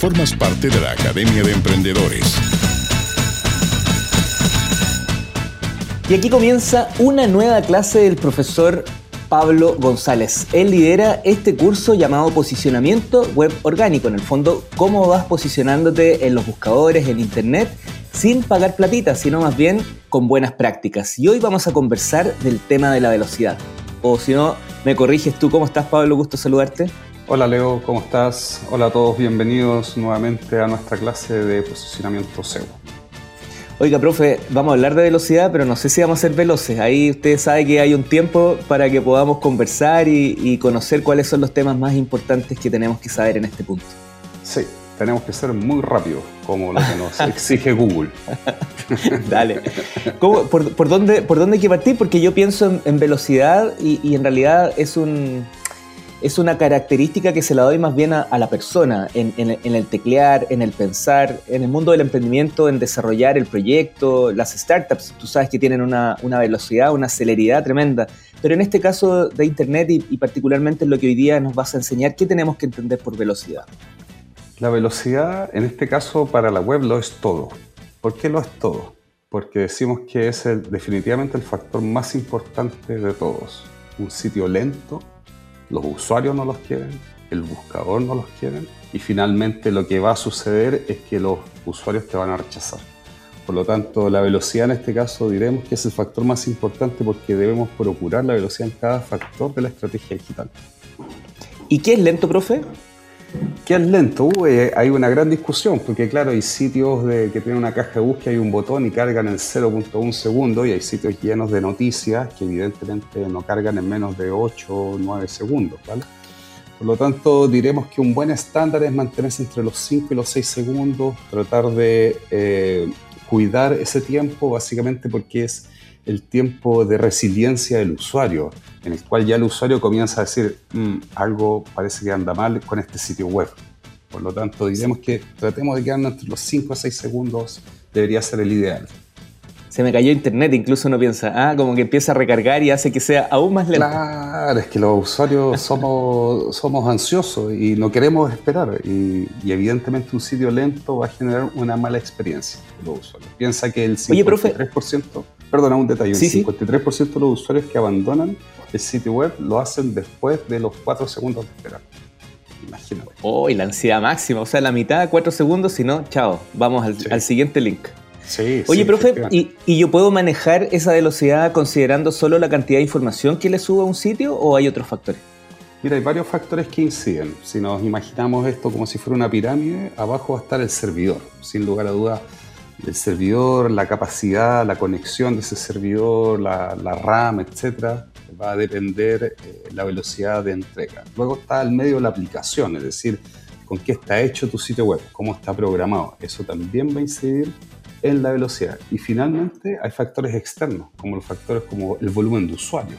Formas parte de la Academia de Emprendedores. Y aquí comienza una nueva clase del profesor Pablo González. Él lidera este curso llamado Posicionamiento Web Orgánico. En el fondo, cómo vas posicionándote en los buscadores, en Internet, sin pagar platita, sino más bien con buenas prácticas. Y hoy vamos a conversar del tema de la velocidad. O si no, me corriges tú. ¿Cómo estás, Pablo? Gusto saludarte. Hola, Leo. ¿Cómo estás? Hola a todos. Bienvenidos nuevamente a nuestra clase de posicionamiento SEO. Oiga, profe, vamos a hablar de velocidad, pero no sé si vamos a ser veloces. Ahí usted sabe que hay un tiempo para que podamos conversar y, conocer cuáles son los temas más importantes que tenemos que saber en este punto. Sí, tenemos que ser muy rápidos, como lo que nos exige Google. Dale. por, dónde, ¿Por dónde hay que partir? Porque yo pienso en, velocidad y, en realidad es un, es una característica que se la doy más bien a, la persona, en, el teclear, en el pensar, en el mundo del emprendimiento, en desarrollar el proyecto, las startups, tú sabes que tienen una, velocidad, una celeridad tremenda, pero en este caso de Internet y, particularmente en lo que hoy día nos vas a enseñar, ¿qué tenemos que entender por velocidad? La velocidad, en este caso para la web, lo es todo. ¿Por qué lo es todo? Porque decimos que es definitivamente el factor más importante de todos. Un sitio lento los usuarios no los quieren, el buscador no los quiere y finalmente lo que va a suceder es que los usuarios te van a rechazar. Por lo tanto, la velocidad en este caso diremos que es el factor más importante porque debemos procurar la velocidad en cada factor de la estrategia digital. ¿Y qué es lento, profe? ¿Qué es lento? Eh, hay una gran discusión, porque claro, hay sitios que tienen una caja de búsqueda y un botón y cargan en 0.1 segundo, y hay sitios llenos de noticias que evidentemente no cargan en menos de 8 o 9 segundos, ¿vale? Por lo tanto, diremos que un buen estándar es mantenerse entre los 5 y los 6 segundos, tratar de eh, cuidar ese tiempo, básicamente porque es el tiempo de resiliencia del usuario, en el cual ya el usuario comienza a decir, mm, algo parece que anda mal con este sitio web. Por lo tanto, diremos que tratemos de quedarnos entre los 5 a 6 segundos, debería ser el ideal. Se me cayó internet, incluso uno piensa, ah, como que empieza a recargar y hace que sea aún más lento. Claro, es que los usuarios somos, somos ansiosos y no queremos esperar. Y, evidentemente un sitio lento va a generar una mala experiencia los usuarios. Piensa que el 53%... Oye, profe, Perdona, un detalle. el 53% de los usuarios que abandonan el sitio web lo hacen después de los 4 segundos de esperar. Imagínate. Oh, y la ansiedad máxima. O sea, la mitad, 4 segundos, si no, chao. Vamos al, siguiente link. Sí, Oye, profe, ¿y, ¿y, yo puedo manejar esa velocidad considerando solo la cantidad de información que le subo a un sitio o hay otros factores? Mira, hay varios factores que inciden. Si nos imaginamos esto como si fuera una pirámide, abajo va a estar el servidor. Sin lugar a dudas, el servidor, la capacidad, la conexión de ese servidor, la, RAM, etcétera, va a depender eh, la velocidad de entrega. Luego está al medio la aplicación, es decir, con qué está hecho tu sitio web, cómo está programado. Eso también va a incidir en la velocidad. Y finalmente hay factores externos, como los factores como el volumen de usuarios.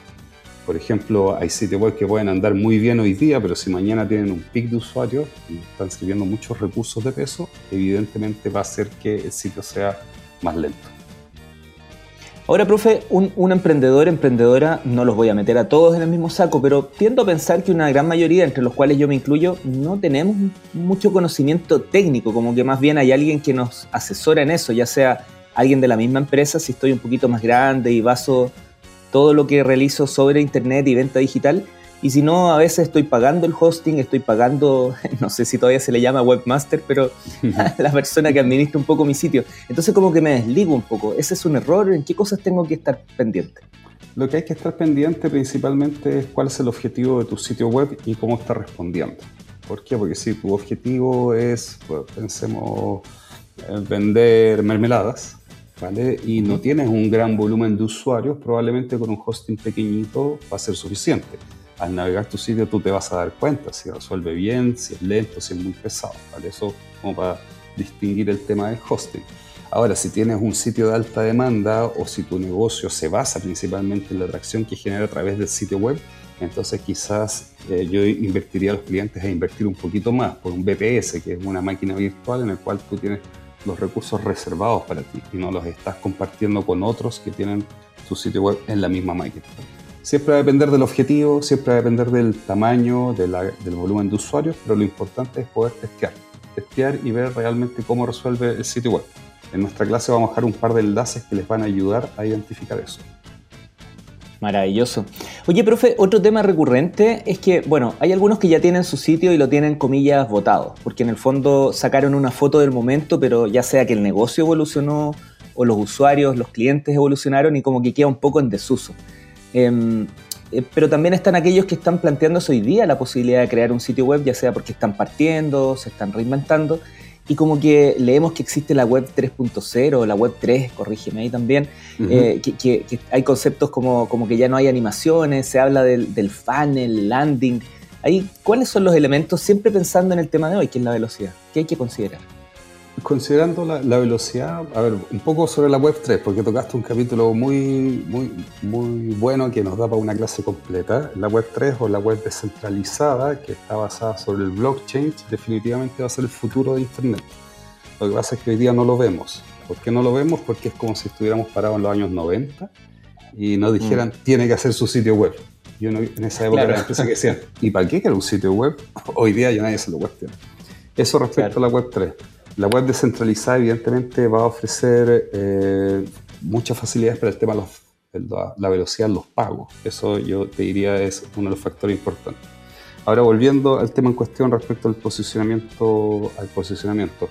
Por ejemplo, hay sitios web que pueden andar muy bien hoy día, pero si mañana tienen un pic de usuarios y están sirviendo muchos recursos de peso, evidentemente va a hacer que el sitio sea más lento. Ahora, profe, un, emprendedor, emprendedora, no los voy a meter a todos en el mismo saco, pero tiendo a pensar que una gran mayoría, entre los cuales yo me incluyo, no tenemos mucho conocimiento técnico, como que más bien hay alguien que nos asesora en eso, ya sea alguien de la misma empresa, si estoy un poquito más grande y vaso todo lo que realizo sobre Internet y venta digital. Y si no, a veces estoy pagando el hosting, estoy pagando, no sé si todavía se le llama webmaster, pero la persona que administra un poco mi sitio. Entonces como que me desligo un poco. ¿Ese es un error? ¿En qué cosas tengo que estar pendiente? Lo que hay que estar pendiente principalmente es cuál es el objetivo de tu sitio web y cómo está respondiendo. ¿Por qué? Porque si tu objetivo es, pues, pensemos, vender mermeladas, y no tienes un gran volumen de usuarios, probablemente con un hosting pequeñito va a ser suficiente. Al navegar tu sitio tú te vas a dar cuenta si resuelve bien, si es lento, si es muy pesado, ¿vale? Eso como para distinguir el tema del hosting. Ahora, si tienes un sitio de alta demanda o si tu negocio se basa principalmente en la atracción que genera a través del sitio web, entonces quizás eh, yo invertiría a los clientes a invertir un poquito más por un BPS, que es una máquina virtual en el cual tú tienes los recursos reservados para ti y no los estás compartiendo con otros que tienen su sitio web en la misma máquina. Siempre va a depender del objetivo, siempre va a depender del tamaño, del volumen de usuarios, pero lo importante es poder testear. testear y ver realmente cómo resuelve el sitio web. En nuestra clase vamos a dejar un par de enlaces que les van a ayudar a identificar eso. Maravilloso. Oye, profe, otro tema recurrente es que, bueno, hay algunos que ya tienen su sitio y lo tienen, comillas, votado, porque en el fondo sacaron una foto del momento, pero ya sea que el negocio evolucionó o los usuarios, los clientes evolucionaron y como que queda un poco en desuso. Em, eh, pero también están aquellos que están planteándose hoy día la posibilidad de crear un sitio web, ya sea porque están partiendo, se están reinventando, y como que leemos que existe la web 3.0, la web 3, corrígeme ahí también, eh, que, hay conceptos como, como que ya no hay animaciones, se habla del, del funnel, landing. Ahí, ¿Cuáles son los elementos, siempre pensando en el tema de hoy, que es la velocidad? ¿Qué hay que considerar? Considerando la, velocidad, a ver, un poco sobre la Web 3, porque tocaste un capítulo muy, muy, muy bueno que nos da para una clase completa. La Web 3 o la web descentralizada, que está basada sobre el blockchain, definitivamente va a ser el futuro de Internet. Lo que pasa es que hoy día no lo vemos. ¿Por qué no lo vemos? Porque es como si estuviéramos parados en los años 90 y nos dijeran, mm. tiene que hacer su sitio web. Yo en esa época era la empresa que decían, ¿y para qué quiere un sitio web? Hoy día ya nadie se lo cuestiona. Eso respecto a la Web 3. La web descentralizada evidentemente va a ofrecer eh, muchas facilidades para el tema de la velocidad de los pagos. Eso yo te diría es uno de los factores importantes. Ahora volviendo al tema en cuestión respecto al posicionamiento, al posicionamiento,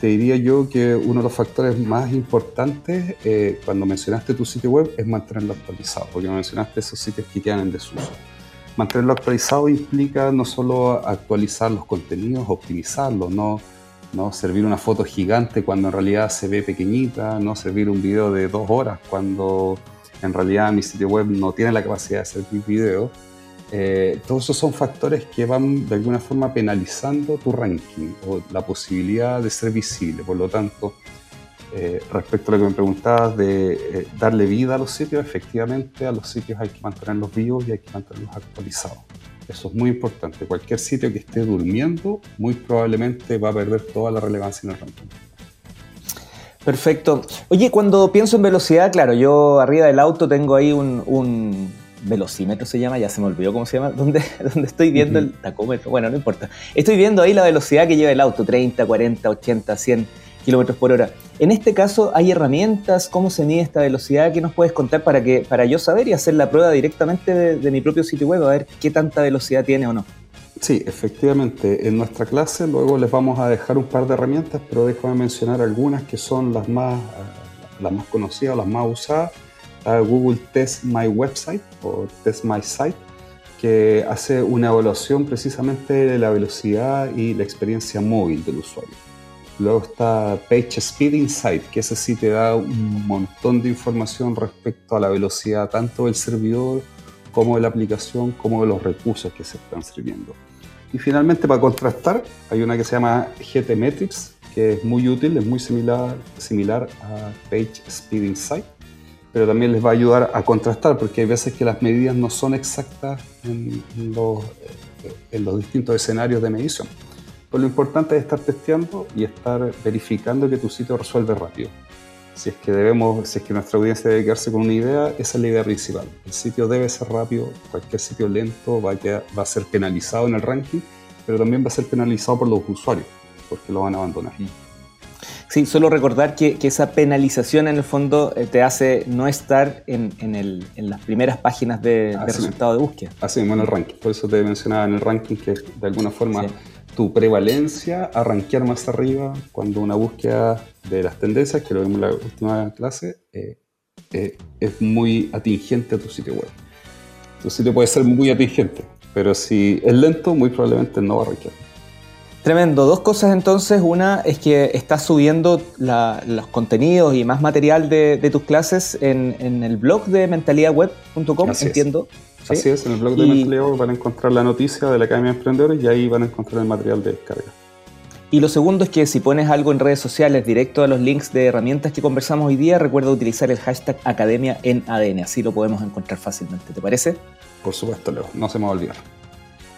te diría yo que uno de los factores más importantes eh, cuando mencionaste tu sitio web es mantenerlo actualizado, porque mencionaste esos sitios que quedan en desuso. Mantenerlo actualizado implica no solo actualizar los contenidos, optimizarlos, no no servir una foto gigante cuando en realidad se ve pequeñita, no servir un video de dos horas cuando en realidad mi sitio web no tiene la capacidad de servir video. Eh, todos esos son factores que van de alguna forma penalizando tu ranking o la posibilidad de ser visible. Por lo tanto, eh, respecto a lo que me preguntabas de eh, darle vida a los sitios, efectivamente a los sitios hay que mantenerlos vivos y hay que mantenerlos actualizados. Eso es muy importante. Cualquier sitio que esté durmiendo, muy probablemente va a perder toda la relevancia en el ranking. Perfecto. Oye, cuando pienso en velocidad, claro, yo arriba del auto tengo ahí un, velocímetro, se llama, ya se me olvidó cómo se llama, donde, donde estoy viendo el tacómetro. Bueno, no importa. Estoy viendo ahí la velocidad que lleva el auto, 30, 40, 80, 100 kilómetros por hora. En este caso, ¿hay herramientas? ¿Cómo se mide esta velocidad? ¿Qué nos puedes contar para, que, para yo saber y hacer la prueba directamente de, mi propio sitio web, a ver qué tanta velocidad tiene o no? Sí, efectivamente. En nuestra clase luego les vamos a dejar un par de herramientas, pero déjame mencionar algunas que son las más, las más conocidas, las más usadas. Google Test My Website o Test My Site, que hace una evaluación precisamente de la velocidad y la experiencia móvil del usuario. Luego está Page Speed Insight, que ese sí te da un montón de información respecto a la velocidad tanto del servidor como de la aplicación, como de los recursos que se están sirviendo. Y finalmente, para contrastar, hay una que se llama GTmetrix, que es muy útil, es muy similar, similar a Page Speed Insight, pero también les va a ayudar a contrastar, porque hay veces que las medidas no son exactas en los, en los distintos escenarios de medición. Pues lo importante es estar testeando y estar verificando que tu sitio resuelve rápido. Si es que debemos, si es que nuestra audiencia debe quedarse con una idea, esa es la idea principal. El sitio debe ser rápido, cualquier sitio lento va a, va a ser penalizado en el ranking, pero también va a ser penalizado por los usuarios, porque lo van a abandonar. Sí, solo recordar que, esa penalización en el fondo eh, te hace no estar en, las primeras páginas de, resultado de búsqueda. Así mismo en el ranking. Por eso te mencionaba en el ranking que de alguna forma tu prevalencia a rankear más arriba cuando una búsqueda de las tendencias, que lo vimos en la última clase, eh, eh, es muy atingente a tu sitio web. Tu sitio puede ser muy atingente, pero si es lento, muy probablemente no va a rankear. Tremendo. Dos cosas entonces. Una es que estás subiendo los contenidos y más material de, tus clases en, el blog de mentalidadweb.com, entiendo. Así es, en el blog de Mentalidad van a encontrar la noticia de la Academia de Emprendedores y ahí van a encontrar el material de descarga. Y lo segundo es que si pones algo en redes sociales directo a los links de herramientas que conversamos hoy día, recuerda utilizar el hashtag Academia en ADN, así lo podemos encontrar fácilmente. ¿Te parece? Por supuesto, Leo, no se me va a olvidar.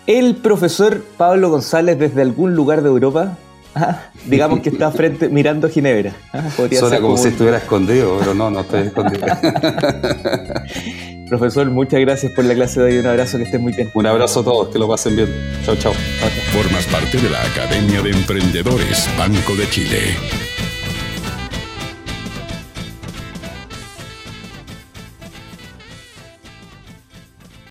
El profesor Pablo González desde algún lugar de Europa, ah, digamos que está frente mirando Ginebra. Ah, Suena como, si estuviera escondido, pero no, no estoy escondido. Profesor, muchas gracias por la clase de hoy. Un abrazo, que estén muy bien. Un abrazo a todos, que lo pasen bien. Chao, chao. Formas parte de la Academia de Emprendedores Banco de Chile.